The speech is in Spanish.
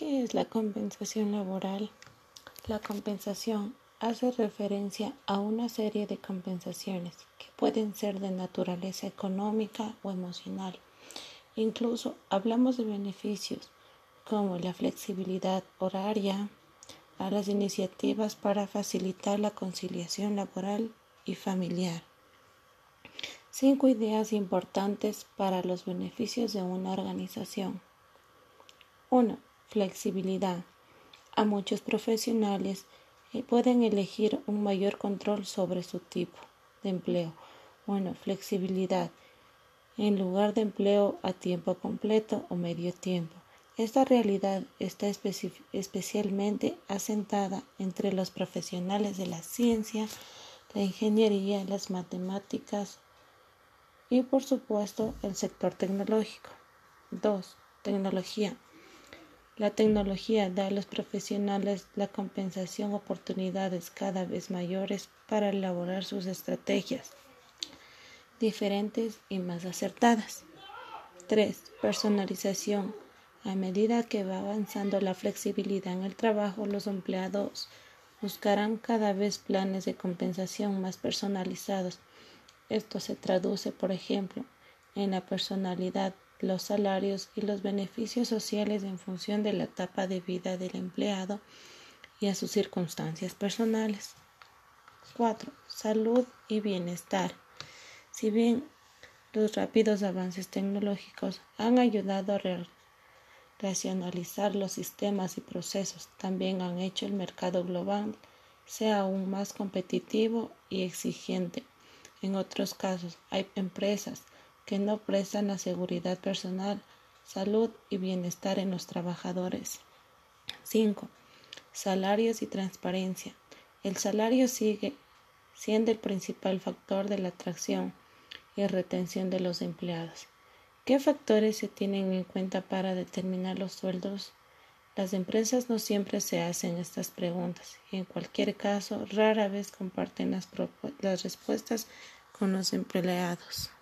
¿Qué es la compensación laboral? La compensación hace referencia a una serie de compensaciones que pueden ser de naturaleza económica o emocional. Incluso hablamos de beneficios como la flexibilidad horaria, a las iniciativas para facilitar la conciliación laboral y familiar. Cinco ideas importantes para los beneficios de una organización. 1 Flexibilidad. A muchos profesionales eh, pueden elegir un mayor control sobre su tipo de empleo. Bueno, flexibilidad en lugar de empleo a tiempo completo o medio tiempo. Esta realidad está especialmente asentada entre los profesionales de la ciencia, la ingeniería, las matemáticas y por supuesto el sector tecnológico. 2. Tecnología. La tecnología da a los profesionales la compensación oportunidades cada vez mayores para elaborar sus estrategias diferentes y más acertadas. 3. Personalización. A medida que va avanzando la flexibilidad en el trabajo, los empleados buscarán cada vez planes de compensación más personalizados. Esto se traduce, por ejemplo, en la personalidad los salarios y los beneficios sociales en función de la etapa de vida del empleado y a sus circunstancias personales. 4. Salud y bienestar. Si bien los rápidos avances tecnológicos han ayudado a racionalizar los sistemas y procesos, también han hecho el mercado global sea aún más competitivo y exigente. En otros casos, hay empresas que no prestan la seguridad personal, salud y bienestar en los trabajadores. 5. Salarios y transparencia. El salario sigue siendo el principal factor de la atracción y retención de los empleados. ¿Qué factores se tienen en cuenta para determinar los sueldos? Las empresas no siempre se hacen estas preguntas y en cualquier caso rara vez comparten las, las respuestas con los empleados.